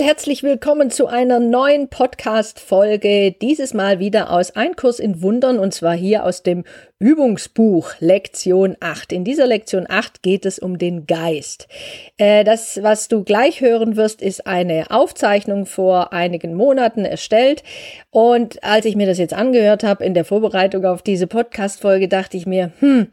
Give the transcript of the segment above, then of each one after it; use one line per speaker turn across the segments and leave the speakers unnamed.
Und herzlich willkommen zu einer neuen Podcast-Folge. Dieses Mal wieder aus Ein Kurs in Wundern und zwar hier aus dem Übungsbuch Lektion 8. In dieser Lektion 8 geht es um den Geist. Äh, das, was du gleich hören wirst, ist eine Aufzeichnung vor einigen Monaten erstellt. Und als ich mir das jetzt angehört habe in der Vorbereitung auf diese Podcast-Folge, dachte ich mir, hm,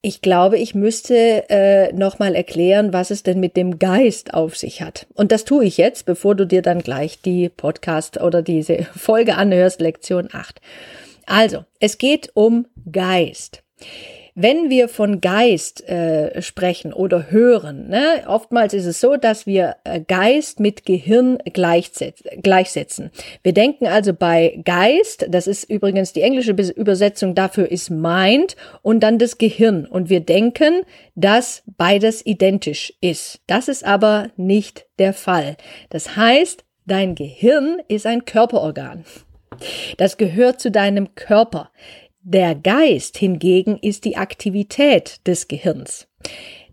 ich glaube, ich müsste äh, nochmal erklären, was es denn mit dem Geist auf sich hat. Und das tue ich jetzt, bevor du dir dann gleich die Podcast oder diese Folge anhörst, Lektion 8. Also, es geht um Geist. Wenn wir von Geist äh, sprechen oder hören, ne, oftmals ist es so, dass wir äh, Geist mit Gehirn gleichsetzen. Wir denken also bei Geist, das ist übrigens die englische Übersetzung dafür ist Mind und dann das Gehirn. Und wir denken, dass beides identisch ist. Das ist aber nicht der Fall. Das heißt, dein Gehirn ist ein Körperorgan. Das gehört zu deinem Körper. Der Geist hingegen ist die Aktivität des Gehirns.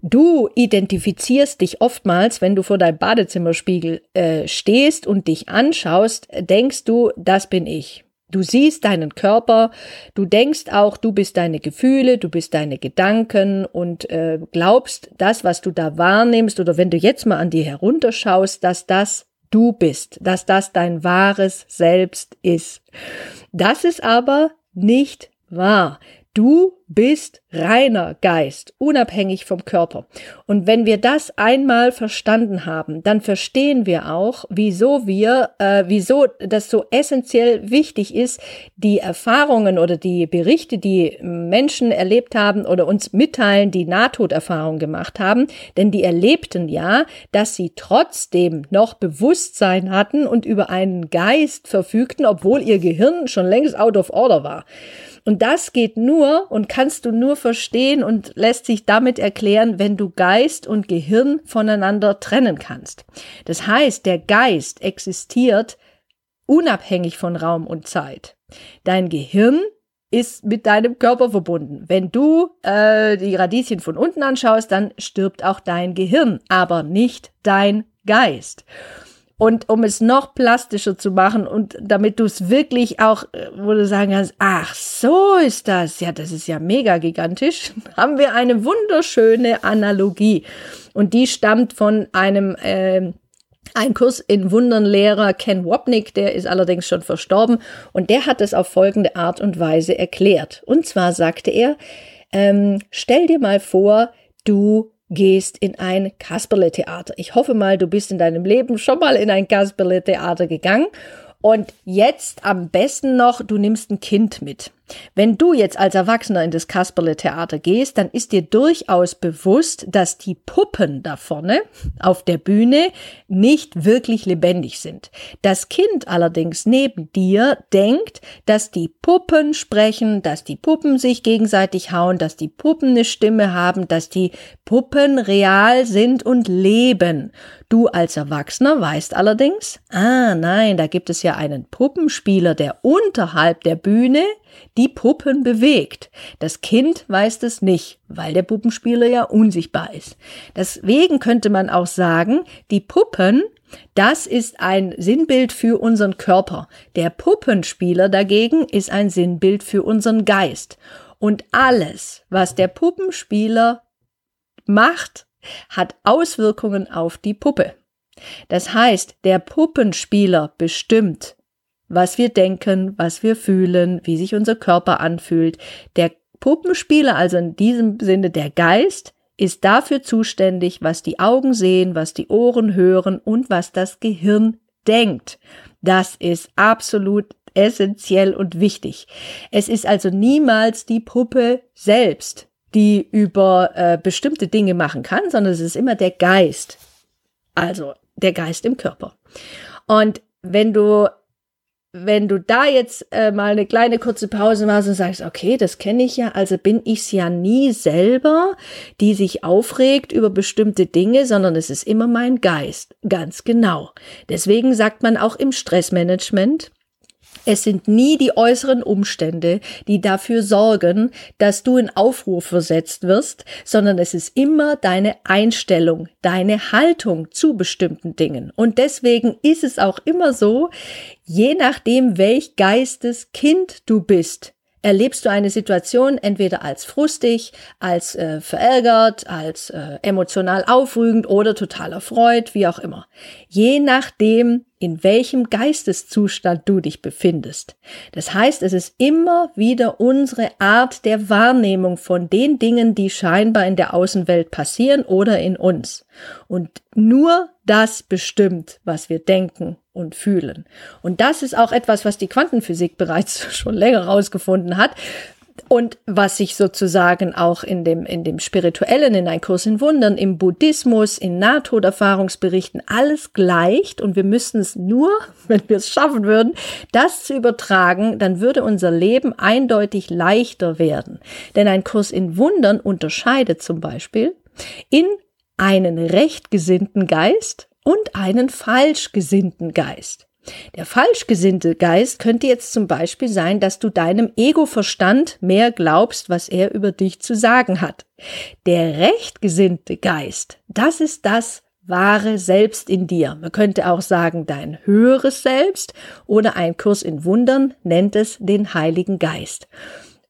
Du identifizierst dich oftmals, wenn du vor deinem Badezimmerspiegel äh, stehst und dich anschaust, denkst du, das bin ich. Du siehst deinen Körper, du denkst auch, du bist deine Gefühle, du bist deine Gedanken und äh, glaubst, das, was du da wahrnimmst oder wenn du jetzt mal an dir herunterschaust, dass das du bist, dass das dein wahres Selbst ist. Das ist aber nicht wahr. Du bist reiner Geist, unabhängig vom Körper. Und wenn wir das einmal verstanden haben, dann verstehen wir auch, wieso wir, äh, wieso das so essentiell wichtig ist, die Erfahrungen oder die Berichte, die Menschen erlebt haben oder uns mitteilen, die Nahtoderfahrung gemacht haben, denn die erlebten ja, dass sie trotzdem noch Bewusstsein hatten und über einen Geist verfügten, obwohl ihr Gehirn schon längst out of order war. Und das geht nur und kannst du nur verstehen und lässt sich damit erklären, wenn du Geist und Gehirn voneinander trennen kannst. Das heißt, der Geist existiert unabhängig von Raum und Zeit. Dein Gehirn ist mit deinem Körper verbunden. Wenn du äh, die Radieschen von unten anschaust, dann stirbt auch dein Gehirn, aber nicht dein Geist. Und um es noch plastischer zu machen und damit du es wirklich auch, äh, wo du sagen kannst, ach, so ist das, ja, das ist ja mega gigantisch, haben wir eine wunderschöne Analogie. Und die stammt von einem äh, ein Kurs in Wundernlehrer Ken Wapnick, der ist allerdings schon verstorben und der hat es auf folgende Art und Weise erklärt. Und zwar sagte er, ähm, stell dir mal vor, du gehst in ein Kasperle-Theater. Ich hoffe mal, du bist in deinem Leben schon mal in ein Kasperle-Theater gegangen und jetzt am besten noch, du nimmst ein Kind mit. Wenn du jetzt als Erwachsener in das Kasperle-Theater gehst, dann ist dir durchaus bewusst, dass die Puppen da vorne auf der Bühne nicht wirklich lebendig sind. Das Kind allerdings neben dir denkt, dass die Puppen sprechen, dass die Puppen sich gegenseitig hauen, dass die Puppen eine Stimme haben, dass die Puppen real sind und leben. Du als Erwachsener weißt allerdings, ah nein, da gibt es ja einen Puppenspieler, der unterhalb der Bühne die Puppen bewegt. Das Kind weiß es nicht, weil der Puppenspieler ja unsichtbar ist. Deswegen könnte man auch sagen, die Puppen das ist ein Sinnbild für unseren Körper. Der Puppenspieler dagegen ist ein Sinnbild für unseren Geist. Und alles, was der Puppenspieler macht, hat Auswirkungen auf die Puppe. Das heißt, der Puppenspieler bestimmt, was wir denken, was wir fühlen, wie sich unser Körper anfühlt. Der Puppenspieler, also in diesem Sinne der Geist, ist dafür zuständig, was die Augen sehen, was die Ohren hören und was das Gehirn denkt. Das ist absolut essentiell und wichtig. Es ist also niemals die Puppe selbst, die über äh, bestimmte Dinge machen kann, sondern es ist immer der Geist. Also der Geist im Körper. Und wenn du wenn du da jetzt äh, mal eine kleine kurze Pause machst und sagst, okay, das kenne ich ja, also bin ich's ja nie selber, die sich aufregt über bestimmte Dinge, sondern es ist immer mein Geist. Ganz genau. Deswegen sagt man auch im Stressmanagement, es sind nie die äußeren Umstände, die dafür sorgen, dass du in Aufruhr versetzt wirst, sondern es ist immer deine Einstellung, deine Haltung zu bestimmten Dingen. Und deswegen ist es auch immer so, je nachdem, welch Geisteskind du bist, erlebst du eine Situation entweder als frustig, als äh, verärgert, als äh, emotional aufrügend oder total erfreut, wie auch immer. Je nachdem, in welchem Geisteszustand du dich befindest. Das heißt, es ist immer wieder unsere Art der Wahrnehmung von den Dingen, die scheinbar in der Außenwelt passieren oder in uns. Und nur das bestimmt, was wir denken und fühlen. Und das ist auch etwas, was die Quantenphysik bereits schon länger herausgefunden hat. Und was sich sozusagen auch in dem, in dem Spirituellen, in ein Kurs in Wundern, im Buddhismus, in Nahtoderfahrungsberichten alles gleicht und wir müssen es nur, wenn wir es schaffen würden, das zu übertragen, dann würde unser Leben eindeutig leichter werden. Denn ein Kurs in Wundern unterscheidet zum Beispiel in einen rechtgesinnten Geist und einen falsch gesinnten Geist. Der falsch gesinnte Geist könnte jetzt zum Beispiel sein, dass du deinem Ego-Verstand mehr glaubst, was er über dich zu sagen hat. Der recht gesinnte Geist, das ist das wahre Selbst in dir. Man könnte auch sagen, dein höheres Selbst oder ein Kurs in Wundern nennt es den Heiligen Geist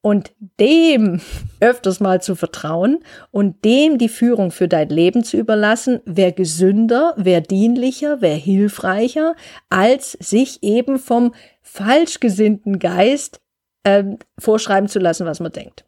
und dem öfters mal zu vertrauen und dem die Führung für dein Leben zu überlassen, wäre gesünder, wäre dienlicher, wäre hilfreicher, als sich eben vom falsch gesinnten Geist ähm, vorschreiben zu lassen, was man denkt.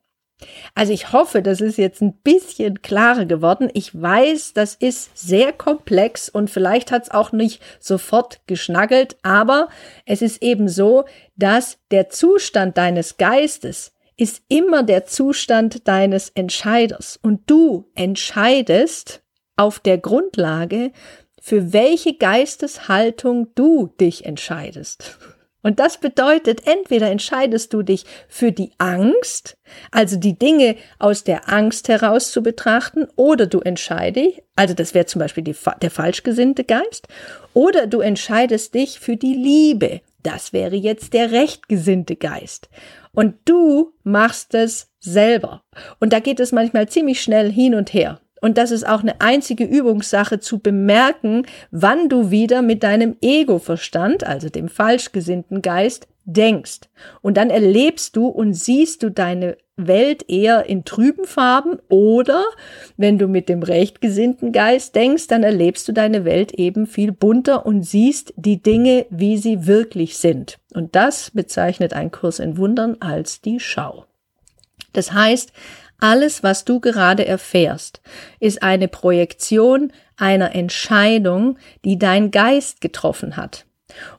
Also ich hoffe, das ist jetzt ein bisschen klarer geworden. Ich weiß, das ist sehr komplex und vielleicht hat es auch nicht sofort geschnaggelt, aber es ist eben so, dass der Zustand deines Geistes ist immer der Zustand deines Entscheiders. Und du entscheidest auf der Grundlage, für welche Geisteshaltung du dich entscheidest. Und das bedeutet, entweder entscheidest du dich für die Angst, also die Dinge aus der Angst heraus zu betrachten, oder du entscheidest, also das wäre zum Beispiel die, der falsch gesinnte Geist, oder du entscheidest dich für die Liebe, das wäre jetzt der rechtgesinnte Geist. Und du machst es selber. Und da geht es manchmal ziemlich schnell hin und her. Und das ist auch eine einzige Übungssache zu bemerken, wann du wieder mit deinem Ego-Verstand, also dem falsch gesinnten Geist, denkst. Und dann erlebst du und siehst du deine Welt eher in trüben Farben oder wenn du mit dem rechtgesinnten Geist denkst, dann erlebst du deine Welt eben viel bunter und siehst die Dinge, wie sie wirklich sind. Und das bezeichnet ein Kurs in Wundern als die Schau. Das heißt, alles, was du gerade erfährst, ist eine Projektion einer Entscheidung, die dein Geist getroffen hat.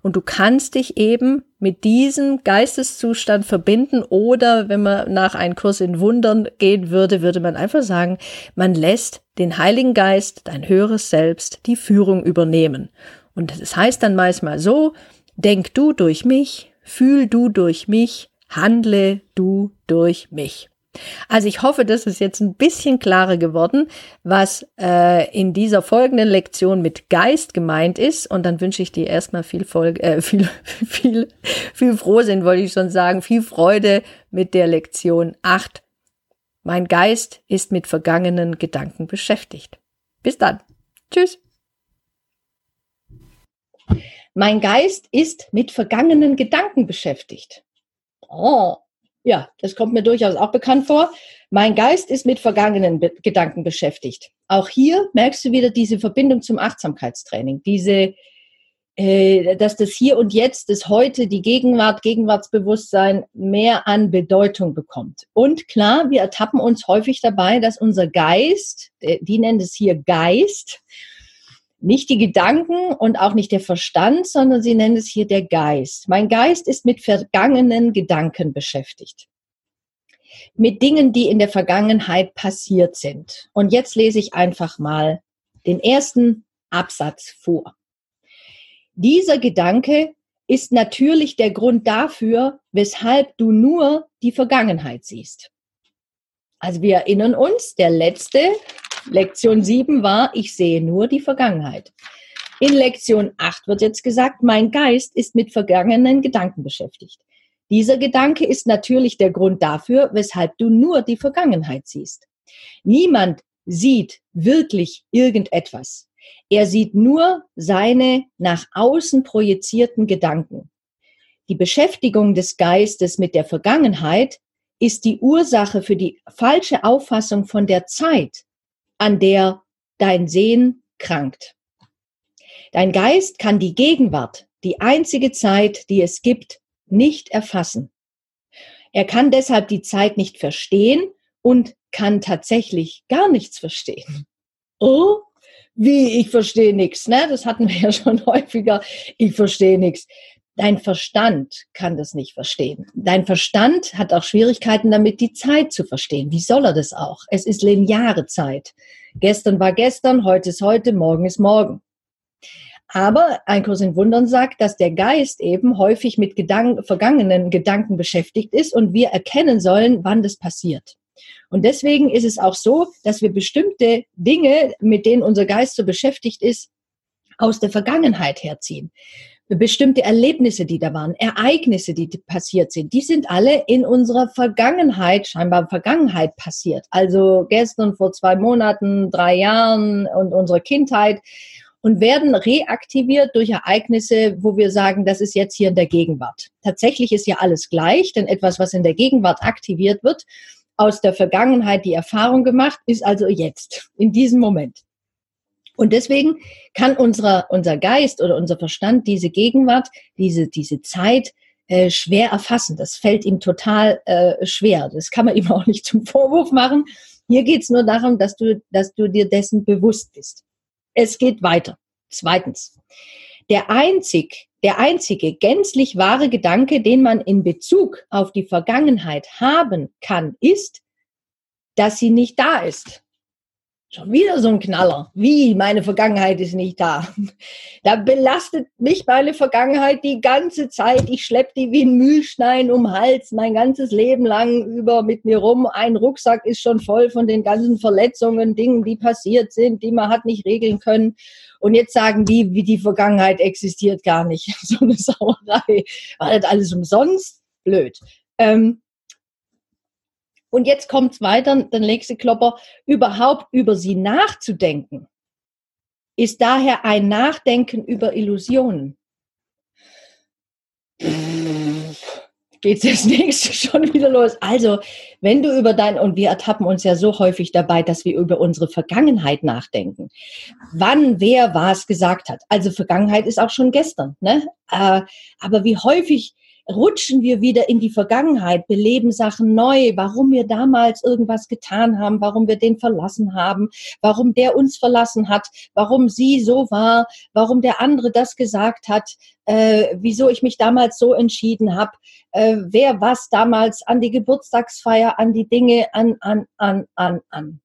Und du kannst dich eben mit diesem Geisteszustand verbinden oder wenn man nach einem Kurs in Wundern gehen würde, würde man einfach sagen, man lässt den Heiligen Geist, dein höheres Selbst, die Führung übernehmen. Und das heißt dann manchmal so, denk du durch mich, fühl du durch mich, handle du durch mich. Also ich hoffe, das ist jetzt ein bisschen klarer geworden, was äh, in dieser folgenden Lektion mit Geist gemeint ist. Und dann wünsche ich dir erstmal viel, Folge, äh, viel, viel, viel Frohsinn, wollte ich schon sagen, viel Freude mit der Lektion 8. Mein Geist ist mit vergangenen Gedanken beschäftigt. Bis dann. Tschüss. Mein Geist ist mit vergangenen Gedanken beschäftigt. Oh, ja, das kommt mir durchaus auch bekannt vor. Mein Geist ist mit vergangenen Be Gedanken beschäftigt. Auch hier merkst du wieder diese Verbindung zum Achtsamkeitstraining, diese, äh, dass das Hier und Jetzt, das Heute, die Gegenwart, Gegenwartsbewusstsein mehr an Bedeutung bekommt. Und klar, wir ertappen uns häufig dabei, dass unser Geist, die nennen es hier Geist, nicht die Gedanken und auch nicht der Verstand, sondern sie nennen es hier der Geist. Mein Geist ist mit vergangenen Gedanken beschäftigt. Mit Dingen, die in der Vergangenheit passiert sind. Und jetzt lese ich einfach mal den ersten Absatz vor. Dieser Gedanke ist natürlich der Grund dafür, weshalb du nur die Vergangenheit siehst. Also wir erinnern uns, der letzte, Lektion 7 war, ich sehe nur die Vergangenheit. In Lektion 8 wird jetzt gesagt, mein Geist ist mit vergangenen Gedanken beschäftigt. Dieser Gedanke ist natürlich der Grund dafür, weshalb du nur die Vergangenheit siehst. Niemand sieht wirklich irgendetwas. Er sieht nur seine nach außen projizierten Gedanken. Die Beschäftigung des Geistes mit der Vergangenheit ist die Ursache für die falsche Auffassung von der Zeit, an der dein Sehen krankt. Dein Geist kann die Gegenwart, die einzige Zeit, die es gibt, nicht erfassen. Er kann deshalb die Zeit nicht verstehen und kann tatsächlich gar nichts verstehen. Oh, wie, ich verstehe nichts, ne? Das hatten wir ja schon häufiger. Ich verstehe nichts. Dein Verstand kann das nicht verstehen. Dein Verstand hat auch Schwierigkeiten damit, die Zeit zu verstehen. Wie soll er das auch? Es ist lineare Zeit. Gestern war gestern, heute ist heute, morgen ist morgen. Aber ein Kurs in Wundern sagt, dass der Geist eben häufig mit Gedanken, vergangenen Gedanken beschäftigt ist und wir erkennen sollen, wann das passiert. Und deswegen ist es auch so, dass wir bestimmte Dinge, mit denen unser Geist so beschäftigt ist, aus der Vergangenheit herziehen. Bestimmte Erlebnisse, die da waren, Ereignisse, die passiert sind, die sind alle in unserer Vergangenheit, scheinbar Vergangenheit passiert. Also gestern, vor zwei Monaten, drei Jahren und unserer Kindheit und werden reaktiviert durch Ereignisse, wo wir sagen, das ist jetzt hier in der Gegenwart. Tatsächlich ist ja alles gleich, denn etwas, was in der Gegenwart aktiviert wird, aus der Vergangenheit die Erfahrung gemacht, ist also jetzt, in diesem Moment. Und deswegen kann unser, unser Geist oder unser Verstand diese Gegenwart, diese, diese Zeit äh, schwer erfassen. Das fällt ihm total äh, schwer. Das kann man ihm auch nicht zum Vorwurf machen. Hier geht es nur darum, dass du, dass du dir dessen bewusst bist. Es geht weiter. Zweitens. Der einzig, der einzige gänzlich wahre Gedanke, den man in Bezug auf die Vergangenheit haben kann, ist, dass sie nicht da ist. Schon wieder so ein Knaller. Wie? Meine Vergangenheit ist nicht da. Da belastet mich meine Vergangenheit die ganze Zeit. Ich schleppe die wie ein Mühlstein um Hals mein ganzes Leben lang über mit mir rum. Ein Rucksack ist schon voll von den ganzen Verletzungen, Dingen, die passiert sind, die man hat nicht regeln können. Und jetzt sagen die, wie die Vergangenheit existiert gar nicht. So eine Sauerei. War das alles umsonst? Blöd. Ähm, und jetzt kommt's weiter, der nächste Klopper, überhaupt über sie nachzudenken, ist daher ein Nachdenken über Illusionen. Geht das nächste schon wieder los. Also, wenn du über dein, und wir ertappen uns ja so häufig dabei, dass wir über unsere Vergangenheit nachdenken. Wann, wer was gesagt hat. Also Vergangenheit ist auch schon gestern, ne? Äh, aber wie häufig rutschen wir wieder in die Vergangenheit, beleben Sachen neu, warum wir damals irgendwas getan haben, warum wir den verlassen haben, warum der uns verlassen hat, warum sie so war, warum der andere das gesagt hat, äh, wieso ich mich damals so entschieden habe, äh, wer was damals an die Geburtstagsfeier, an die Dinge, an, an, an, an, an.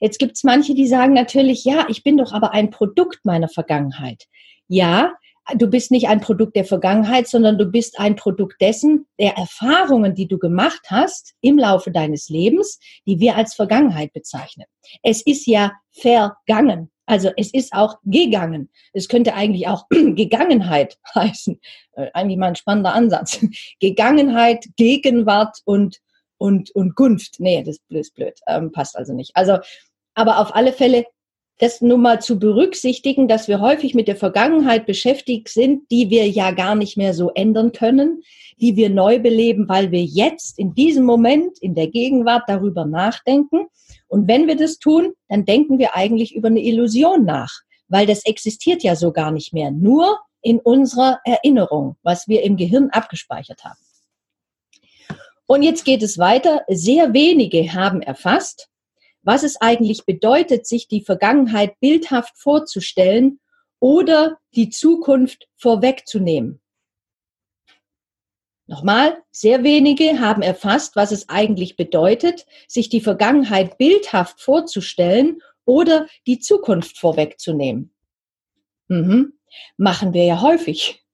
Jetzt gibt's manche, die sagen natürlich, ja, ich bin doch aber ein Produkt meiner Vergangenheit. Ja, du bist nicht ein Produkt der Vergangenheit, sondern du bist ein Produkt dessen, der Erfahrungen, die du gemacht hast im Laufe deines Lebens, die wir als Vergangenheit bezeichnen. Es ist ja vergangen. Also es ist auch gegangen. Es könnte eigentlich auch Gegangenheit heißen. Äh, eigentlich mal ein spannender Ansatz. Gegangenheit, Gegenwart und, und, und Gunft. Nee, das ist blöd. Ähm, passt also nicht. Also, aber auf alle Fälle das nun mal zu berücksichtigen, dass wir häufig mit der Vergangenheit beschäftigt sind, die wir ja gar nicht mehr so ändern können, die wir neu beleben, weil wir jetzt in diesem Moment, in der Gegenwart darüber nachdenken. Und wenn wir das tun, dann denken wir eigentlich über eine Illusion nach, weil das existiert ja so gar nicht mehr, nur in unserer Erinnerung, was wir im Gehirn abgespeichert haben. Und jetzt geht es weiter. Sehr wenige haben erfasst, was es eigentlich bedeutet, sich die Vergangenheit bildhaft vorzustellen oder die Zukunft vorwegzunehmen. Nochmal, sehr wenige haben erfasst, was es eigentlich bedeutet, sich die Vergangenheit bildhaft vorzustellen oder die Zukunft vorwegzunehmen. Mhm. Machen wir ja häufig.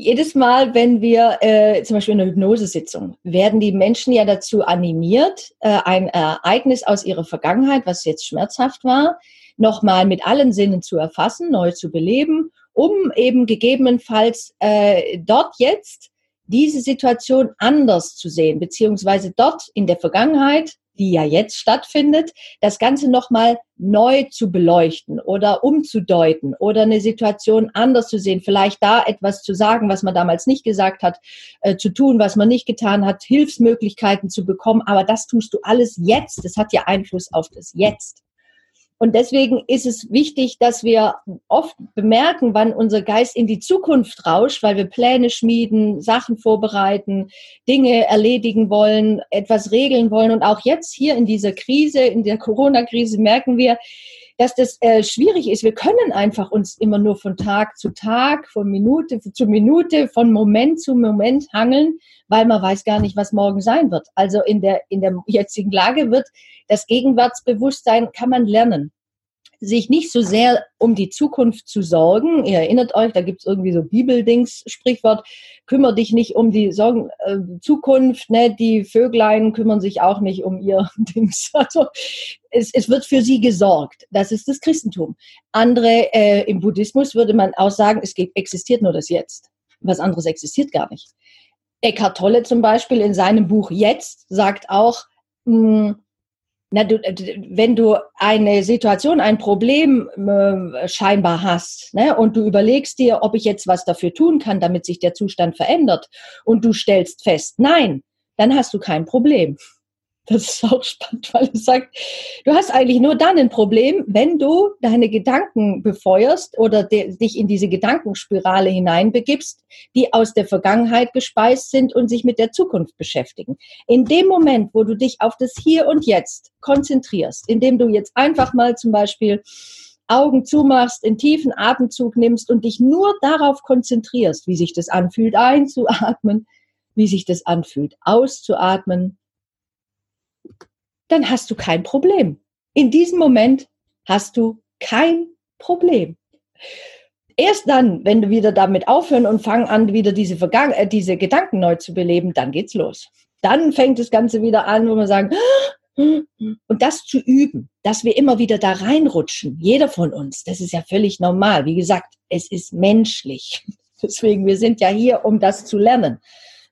Jedes Mal, wenn wir äh, zum Beispiel in einer Hypnosesitzung, werden die Menschen ja dazu animiert, äh, ein Ereignis aus ihrer Vergangenheit, was jetzt schmerzhaft war, nochmal mit allen Sinnen zu erfassen, neu zu beleben, um eben gegebenenfalls äh, dort jetzt diese Situation anders zu sehen, beziehungsweise dort in der Vergangenheit die ja jetzt stattfindet, das Ganze nochmal neu zu beleuchten oder umzudeuten oder eine Situation anders zu sehen, vielleicht da etwas zu sagen, was man damals nicht gesagt hat, äh, zu tun, was man nicht getan hat, Hilfsmöglichkeiten zu bekommen, aber das tust du alles jetzt, das hat ja Einfluss auf das Jetzt. Und deswegen ist es wichtig, dass wir oft bemerken, wann unser Geist in die Zukunft rauscht, weil wir Pläne schmieden, Sachen vorbereiten, Dinge erledigen wollen, etwas regeln wollen. Und auch jetzt hier in dieser Krise, in der Corona-Krise merken wir, dass das äh, schwierig ist. Wir können einfach uns immer nur von Tag zu Tag, von Minute zu Minute, von Moment zu Moment hangeln, weil man weiß gar nicht, was morgen sein wird. Also in der, in der jetzigen Lage wird das Gegenwartsbewusstsein kann man lernen sich nicht so sehr um die Zukunft zu sorgen. Ihr erinnert euch, da gibt es irgendwie so Bibeldings, Sprichwort, kümmere dich nicht um die Sorgen, äh, Zukunft, ne? die Vöglein kümmern sich auch nicht um ihr Dings. Also es, es wird für sie gesorgt. Das ist das Christentum. Andere, äh, im Buddhismus würde man auch sagen, es geht, existiert nur das Jetzt. Was anderes existiert gar nicht. Eckhart Tolle zum Beispiel in seinem Buch Jetzt sagt auch, mh, hm, na, du, äh, wenn du eine Situation, ein Problem äh, scheinbar hast ne, und du überlegst dir, ob ich jetzt was dafür tun kann, damit sich der Zustand verändert und du stellst fest, nein, dann hast du kein Problem. Das ist auch spannend, weil es sagt, du hast eigentlich nur dann ein Problem, wenn du deine Gedanken befeuerst oder dich in diese Gedankenspirale hineinbegibst, die aus der Vergangenheit gespeist sind und sich mit der Zukunft beschäftigen. In dem Moment, wo du dich auf das Hier und Jetzt konzentrierst, indem du jetzt einfach mal zum Beispiel Augen zumachst, einen tiefen Atemzug nimmst und dich nur darauf konzentrierst, wie sich das anfühlt, einzuatmen, wie sich das anfühlt, auszuatmen, dann hast du kein Problem. In diesem Moment hast du kein Problem. Erst dann, wenn du wieder damit aufhören und fangen an, wieder diese, Vergangen äh, diese Gedanken neu zu beleben, dann geht's los. Dann fängt das Ganze wieder an, wo wir sagen, und das zu üben, dass wir immer wieder da reinrutschen, jeder von uns, das ist ja völlig normal. Wie gesagt, es ist menschlich. Deswegen, wir sind ja hier, um das zu lernen.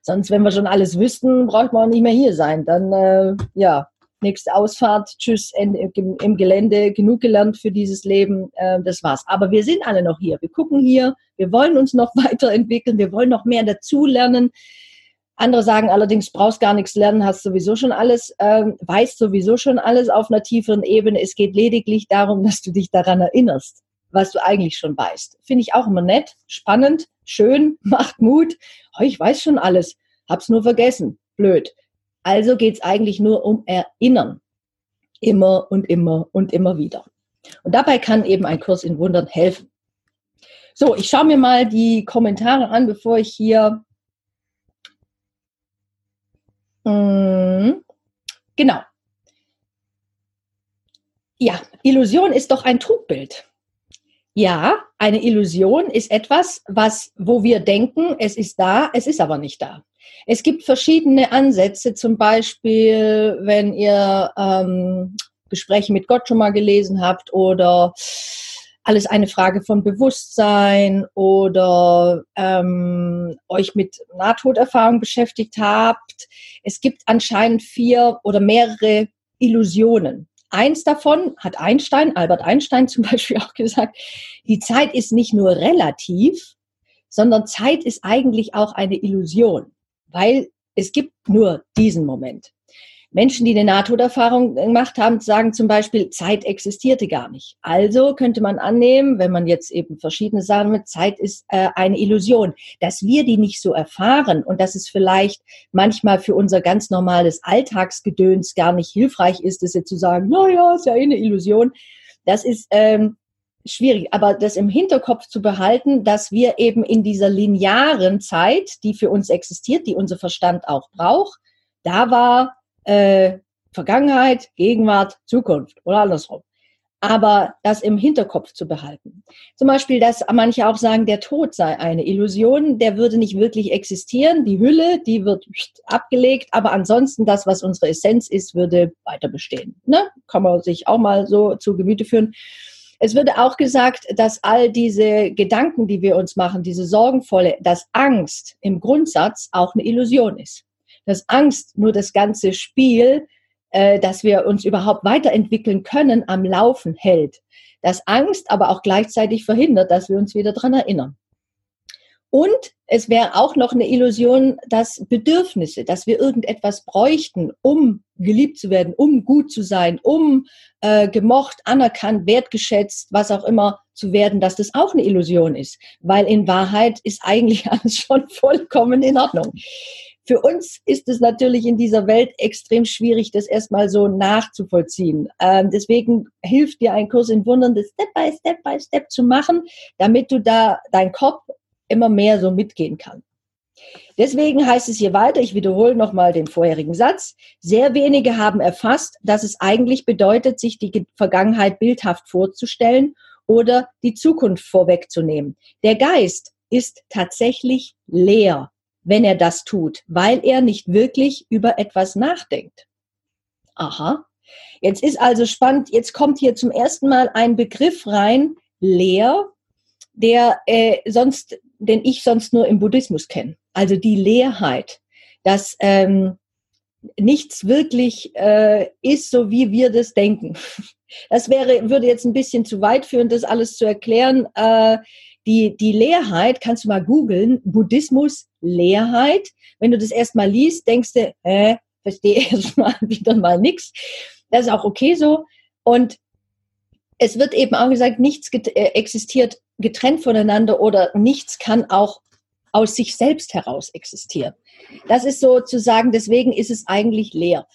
Sonst, wenn wir schon alles wüssten, braucht man auch nicht mehr hier sein. Dann, äh, ja, nächste Ausfahrt, tschüss, im Gelände, genug gelernt für dieses Leben, äh, das war's. Aber wir sind alle noch hier, wir gucken hier, wir wollen uns noch weiterentwickeln, wir wollen noch mehr dazulernen. Andere sagen allerdings, brauchst gar nichts lernen, hast sowieso schon alles, ähm, weißt sowieso schon alles auf einer tieferen Ebene. Es geht lediglich darum, dass du dich daran erinnerst, was du eigentlich schon weißt. Finde ich auch immer nett, spannend, schön, macht Mut. Oh, ich weiß schon alles, hab's nur vergessen. Blöd. Also geht es eigentlich nur um Erinnern. Immer und immer und immer wieder. Und dabei kann eben ein Kurs in Wundern helfen. So, ich schaue mir mal die Kommentare an, bevor ich hier. Hm, genau. Ja, Illusion ist doch ein Trugbild. Ja, eine Illusion ist etwas, was, wo wir denken, es ist da, es ist aber nicht da. Es gibt verschiedene Ansätze, zum Beispiel, wenn ihr ähm, Gespräche mit Gott schon mal gelesen habt oder alles eine Frage von Bewusstsein oder ähm, euch mit Nahtoderfahrung beschäftigt habt. Es gibt anscheinend vier oder mehrere Illusionen. Eins davon hat Einstein, Albert Einstein zum Beispiel auch gesagt, die Zeit ist nicht nur relativ, sondern Zeit ist eigentlich auch eine Illusion weil es gibt nur diesen Moment. Menschen, die eine Nahtoderfahrung gemacht haben, sagen zum Beispiel, Zeit existierte gar nicht. Also könnte man annehmen, wenn man jetzt eben verschiedene Sachen mit Zeit ist äh, eine Illusion, dass wir die nicht so erfahren und dass es vielleicht manchmal für unser ganz normales Alltagsgedöns gar nicht hilfreich ist, das jetzt zu sagen, na ja, ist ja eh eine Illusion. Das ist ähm, schwierig, aber das im Hinterkopf zu behalten, dass wir eben in dieser linearen Zeit, die für uns existiert, die unser Verstand auch braucht, da war äh, Vergangenheit, Gegenwart, Zukunft oder andersrum. aber das im Hinterkopf zu behalten. Zum Beispiel, dass manche auch sagen, der Tod sei eine Illusion, der würde nicht wirklich existieren. Die Hülle, die wird abgelegt, aber ansonsten das, was unsere Essenz ist, würde weiter bestehen. Ne? Kann man sich auch mal so zu Gemüte führen. Es würde auch gesagt, dass all diese Gedanken, die wir uns machen, diese sorgenvolle, dass Angst im Grundsatz auch eine Illusion ist. Dass Angst nur das ganze Spiel äh, dass wir uns überhaupt weiterentwickeln können, am Laufen hält. Dass Angst aber auch gleichzeitig verhindert, dass wir uns wieder dran erinnern. Und es wäre auch noch eine Illusion, dass Bedürfnisse, dass wir irgendetwas bräuchten, um geliebt zu werden, um gut zu sein, um äh, gemocht, anerkannt, wertgeschätzt, was auch immer zu werden, dass das auch eine Illusion ist. Weil in Wahrheit ist eigentlich alles schon vollkommen in Ordnung. Für uns ist es natürlich in dieser Welt extrem schwierig, das erstmal so nachzuvollziehen. Ähm, deswegen hilft dir ein Kurs in Wundern, das Step by Step by Step zu machen, damit du da dein Kopf immer mehr so mitgehen kann. Deswegen heißt es hier weiter, ich wiederhole nochmal den vorherigen Satz, sehr wenige haben erfasst, dass es eigentlich bedeutet, sich die Vergangenheit bildhaft vorzustellen oder die Zukunft vorwegzunehmen. Der Geist ist tatsächlich leer wenn er das tut, weil er nicht wirklich über etwas nachdenkt. Aha. Jetzt ist also spannend, jetzt kommt hier zum ersten Mal ein Begriff rein, leer, der äh, sonst, den ich sonst nur im Buddhismus kenne. Also die Leerheit, dass ähm, nichts wirklich äh, ist, so wie wir das denken. Das wäre, würde jetzt ein bisschen zu weit führen, das alles zu erklären. Äh, die, die Leerheit, kannst du mal googeln, Buddhismus, Leerheit. Wenn du das erstmal liest, denkst du, hä, verstehe erstmal wieder mal nichts. Das ist auch okay so. Und es wird eben auch gesagt, nichts get äh, existiert getrennt voneinander oder nichts kann auch aus sich selbst heraus existieren. Das ist sozusagen, deswegen ist es eigentlich leer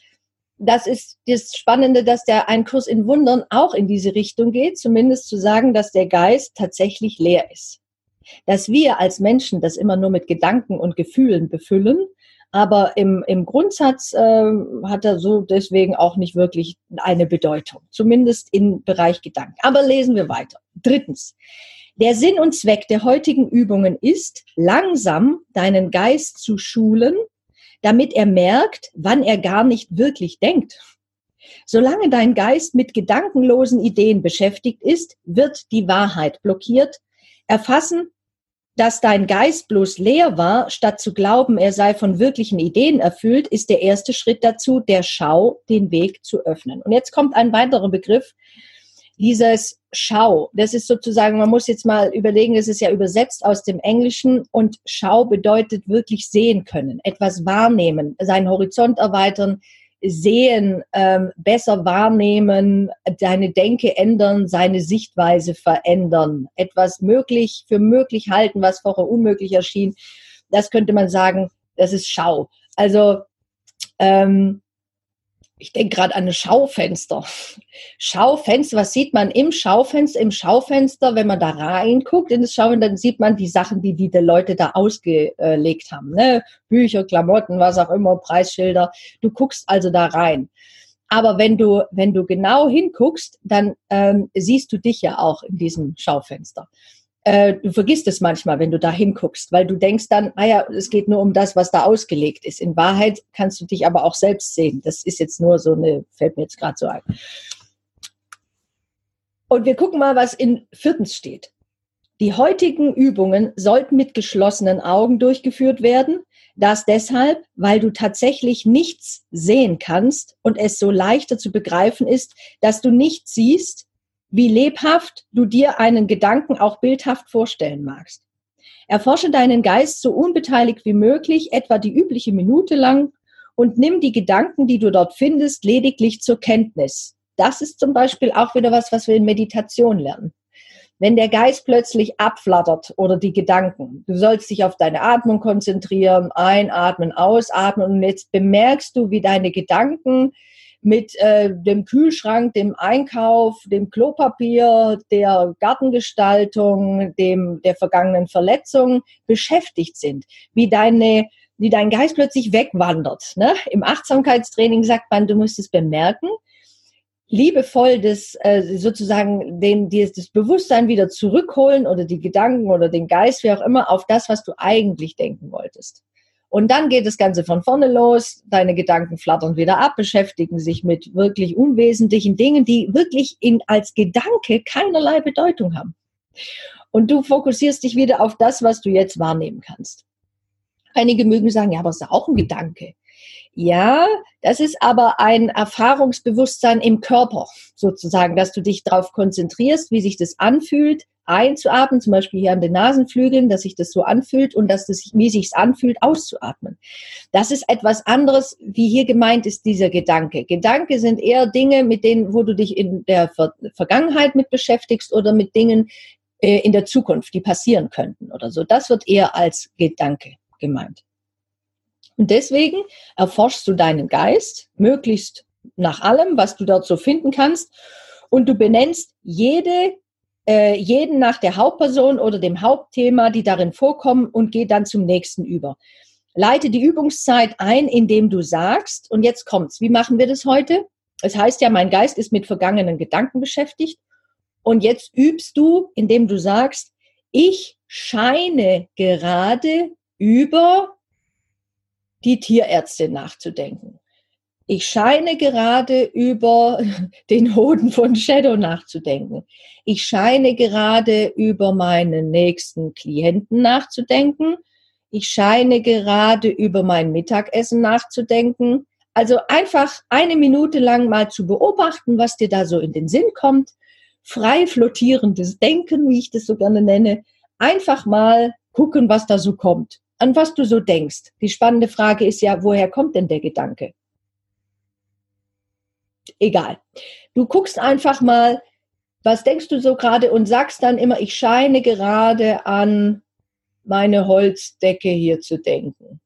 das ist das Spannende, dass der ein Kurs in Wundern auch in diese Richtung geht, zumindest zu sagen, dass der Geist tatsächlich leer ist. Dass wir als Menschen das immer nur mit Gedanken und Gefühlen befüllen, aber im, im Grundsatz äh, hat er so deswegen auch nicht wirklich eine Bedeutung, zumindest im Bereich Gedanken. Aber lesen wir weiter. Drittens. Der Sinn und Zweck der heutigen Übungen ist, langsam deinen Geist zu schulen, damit er merkt, wann er gar nicht wirklich denkt. Solange dein Geist mit gedankenlosen Ideen beschäftigt ist, wird die Wahrheit blockiert. Erfassen, dass dein Geist bloß leer war, statt zu glauben, er sei von wirklichen Ideen erfüllt, ist der erste Schritt dazu, der Schau den Weg zu öffnen. Und jetzt kommt ein weiterer Begriff, dieses Schau, das ist sozusagen, man muss jetzt mal überlegen, das ist ja übersetzt aus dem Englischen und Schau bedeutet wirklich sehen können, etwas wahrnehmen, seinen Horizont erweitern, sehen, ähm, besser wahrnehmen, deine Denke ändern, seine Sichtweise verändern, etwas möglich für möglich halten, was vorher unmöglich erschien. Das könnte man sagen, das ist Schau. Also ähm, ich denke gerade an ein Schaufenster. Schaufenster, was sieht man im Schaufenster? Im Schaufenster, wenn man da reinguckt in das Schaufenster, dann sieht man die Sachen, die die Leute da ausgelegt haben. Ne? Bücher, Klamotten, was auch immer, Preisschilder. Du guckst also da rein. Aber wenn du, wenn du genau hinguckst, dann ähm, siehst du dich ja auch in diesem Schaufenster äh, du vergisst es manchmal, wenn du da hinguckst, weil du denkst dann, ah es geht nur um das, was da ausgelegt ist. In Wahrheit kannst du dich aber auch selbst sehen. Das ist jetzt nur so eine, fällt mir jetzt gerade so ein. Und wir gucken mal, was in viertens steht. Die heutigen Übungen sollten mit geschlossenen Augen durchgeführt werden. Das deshalb, weil du tatsächlich nichts sehen kannst und es so leichter zu begreifen ist, dass du nichts siehst, wie lebhaft du dir einen Gedanken auch bildhaft vorstellen magst. Erforsche deinen Geist so unbeteiligt wie möglich, etwa die übliche Minute lang, und nimm die Gedanken, die du dort findest, lediglich zur Kenntnis. Das ist zum Beispiel auch wieder was, was wir in Meditation lernen. Wenn der Geist plötzlich abflattert oder die Gedanken, du sollst dich auf deine Atmung konzentrieren, einatmen, ausatmen und jetzt bemerkst du, wie deine Gedanken mit äh, dem Kühlschrank, dem Einkauf, dem Klopapier, der Gartengestaltung, dem der vergangenen Verletzung beschäftigt sind, wie deine wie dein Geist plötzlich wegwandert. Ne? Im Achtsamkeitstraining sagt man, du musst es bemerken. liebevoll das äh, sozusagen den, das Bewusstsein wieder zurückholen oder die Gedanken oder den Geist, wie auch immer, auf das, was du eigentlich denken wolltest. Und dann geht das Ganze von vorne los, deine Gedanken flattern wieder ab, beschäftigen sich mit wirklich unwesentlichen Dingen, die wirklich in, als Gedanke keinerlei Bedeutung haben. Und du fokussierst dich wieder auf das, was du jetzt wahrnehmen kannst. Einige mögen sagen, ja, aber es ist auch ein Gedanke. Ja, das ist aber ein Erfahrungsbewusstsein im Körper sozusagen, dass du dich darauf konzentrierst, wie sich das anfühlt, einzuatmen, zum Beispiel hier an den Nasenflügeln, dass sich das so anfühlt und dass das, wie sich anfühlt, auszuatmen. Das ist etwas anderes, wie hier gemeint ist dieser Gedanke. Gedanke sind eher Dinge, mit denen, wo du dich in der Ver Vergangenheit mit beschäftigst oder mit Dingen äh, in der Zukunft, die passieren könnten oder so. Das wird eher als Gedanke gemeint. Und deswegen erforschst du deinen Geist möglichst nach allem, was du dort so finden kannst. Und du benennst jede, äh, jeden nach der Hauptperson oder dem Hauptthema, die darin vorkommen und geh dann zum nächsten über. Leite die Übungszeit ein, indem du sagst, und jetzt kommt's, wie machen wir das heute? Es heißt ja, mein Geist ist mit vergangenen Gedanken beschäftigt. Und jetzt übst du, indem du sagst, ich scheine gerade über die Tierärztin nachzudenken. Ich scheine gerade über den Hoden von Shadow nachzudenken. Ich scheine gerade über meinen nächsten Klienten nachzudenken. Ich scheine gerade über mein Mittagessen nachzudenken. Also einfach eine Minute lang mal zu beobachten, was dir da so in den Sinn kommt. Frei flottierendes Denken, wie ich das so gerne nenne. Einfach mal gucken, was da so kommt an was du so denkst. Die spannende Frage ist ja, woher kommt denn der Gedanke? Egal. Du guckst einfach mal, was denkst du so gerade und sagst dann immer, ich scheine gerade an meine Holzdecke hier zu denken.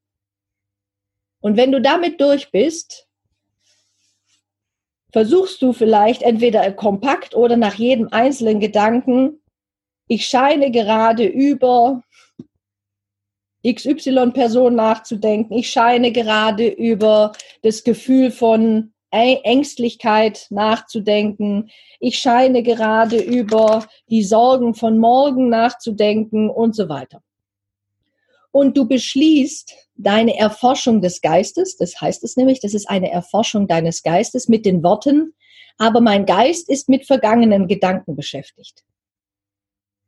Und wenn du damit durch bist, versuchst du vielleicht entweder kompakt oder nach jedem einzelnen Gedanken, ich scheine gerade über XY-Person nachzudenken. Ich scheine gerade über das Gefühl von Ängstlichkeit nachzudenken. Ich scheine gerade über die Sorgen von morgen nachzudenken und so weiter. Und du beschließt deine Erforschung des Geistes, das heißt es nämlich, das ist eine Erforschung deines Geistes mit den Worten, aber mein Geist ist mit vergangenen Gedanken beschäftigt.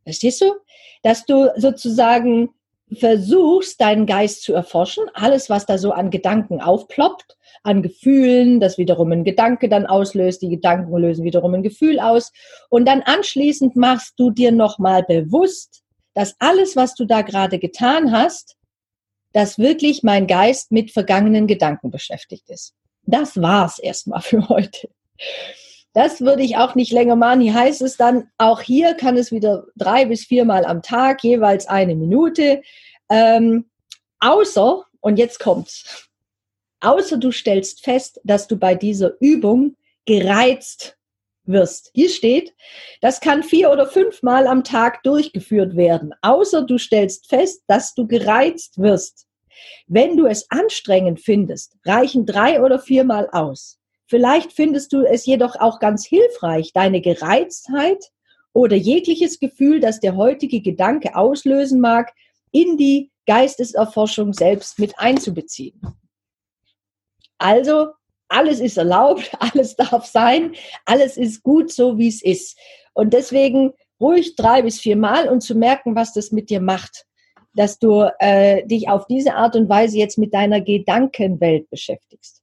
Verstehst du? Dass du sozusagen versuchst, deinen Geist zu erforschen, alles, was da so an Gedanken aufploppt, an Gefühlen, das wiederum ein Gedanke dann auslöst, die Gedanken lösen wiederum ein Gefühl aus. Und dann anschließend machst du dir nochmal bewusst, dass alles, was du da gerade getan hast, dass wirklich mein Geist mit vergangenen Gedanken beschäftigt ist. Das war's erstmal für heute. Das würde ich auch nicht länger machen. Hier heißt es dann, auch hier kann es wieder drei bis viermal am Tag, jeweils eine Minute. Ähm, außer, und jetzt kommt's, außer du stellst fest, dass du bei dieser Übung gereizt wirst. Hier steht, das kann vier oder fünfmal am Tag durchgeführt werden, außer du stellst fest, dass du gereizt wirst. Wenn du es anstrengend findest, reichen drei oder viermal aus. Vielleicht findest du es jedoch auch ganz hilfreich, deine Gereiztheit oder jegliches Gefühl, das der heutige Gedanke auslösen mag, in die Geisteserforschung selbst mit einzubeziehen. Also, alles ist erlaubt, alles darf sein, alles ist gut so, wie es ist. Und deswegen ruhig drei bis vier Mal und zu merken, was das mit dir macht, dass du äh, dich auf diese Art und Weise jetzt mit deiner Gedankenwelt beschäftigst.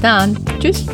Dann. Tschüss.